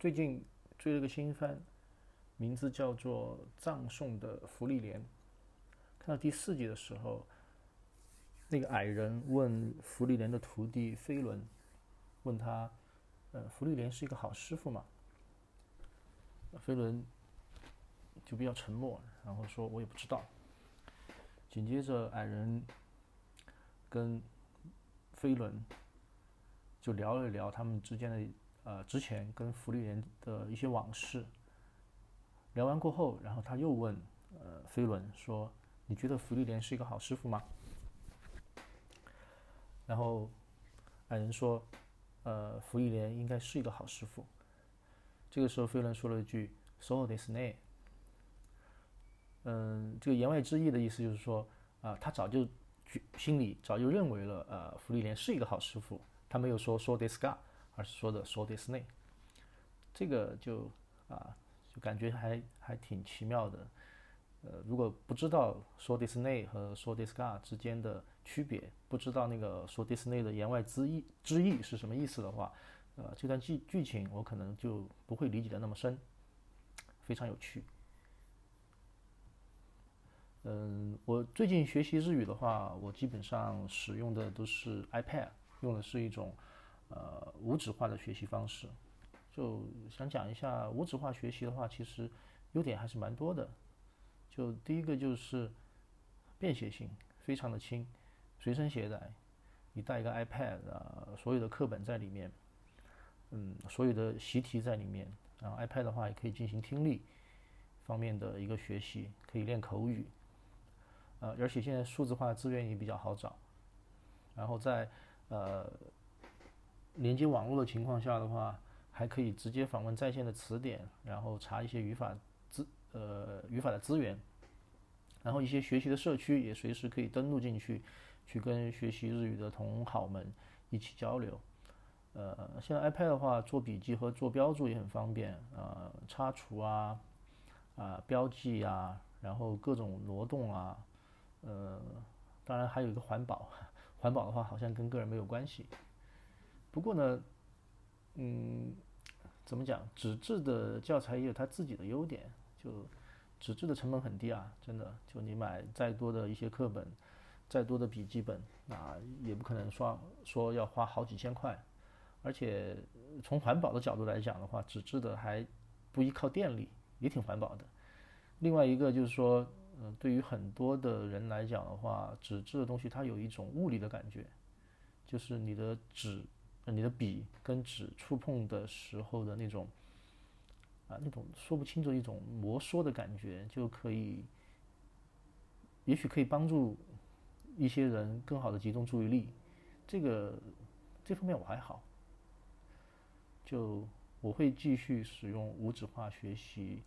最近追了个新番，名字叫做《葬送的芙莉莲》。看到第四集的时候，那个矮人问芙莉莲的徒弟飞轮，问他：“呃，芙莉莲是一个好师傅吗？”飞轮就比较沉默，然后说：“我也不知道。”紧接着，矮人跟飞轮就聊了聊他们之间的。呃，之前跟福利莲的一些往事聊完过后，然后他又问呃飞轮说：“你觉得福利莲是一个好师傅吗？”然后矮人说：“呃，福利莲应该是一个好师傅。”这个时候飞轮说了一句：“So this name。”嗯，这个言外之意的意思就是说啊，他早就心里早就认为了呃福利莲是一个好师傅，他没有说说 this guy。说的说 Disney，这个就啊，就感觉还还挺奇妙的。呃，如果不知道说 Disney 和说 Disca 之间的区别，不知道那个说 Disney 的言外之意之意是什么意思的话，呃，这段剧剧情我可能就不会理解的那么深，非常有趣。嗯，我最近学习日语的话，我基本上使用的都是 iPad，用的是一种。呃，无纸化的学习方式，就想讲一下无纸化学习的话，其实优点还是蛮多的。就第一个就是便携性非常的轻，随身携带，你带一个 iPad 啊，所有的课本在里面，嗯，所有的习题在里面，然后 iPad 的话也可以进行听力方面的一个学习，可以练口语，呃，而且现在数字化资源也比较好找，然后在呃。连接网络的情况下的话，还可以直接访问在线的词典，然后查一些语法资呃语法的资源，然后一些学习的社区也随时可以登录进去，去跟学习日语的同好们一起交流。呃，现在 iPad 的话，做笔记和做标注也很方便，呃，擦除啊，啊，标记啊，然后各种挪动啊，呃，当然还有一个环保，环保的话好像跟个人没有关系。不过呢，嗯，怎么讲？纸质的教材也有它自己的优点。就纸质的成本很低啊，真的。就你买再多的一些课本，再多的笔记本，那也不可能说说要花好几千块。而且从环保的角度来讲的话，纸质的还不依靠电力，也挺环保的。另外一个就是说，嗯，对于很多的人来讲的话，纸质的东西它有一种物理的感觉，就是你的纸。你的笔跟纸触碰的时候的那种啊，那种说不清楚一种摩挲的感觉，就可以，也许可以帮助一些人更好的集中注意力。这个这方面我还好，就我会继续使用无纸化学习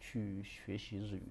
去学习日语。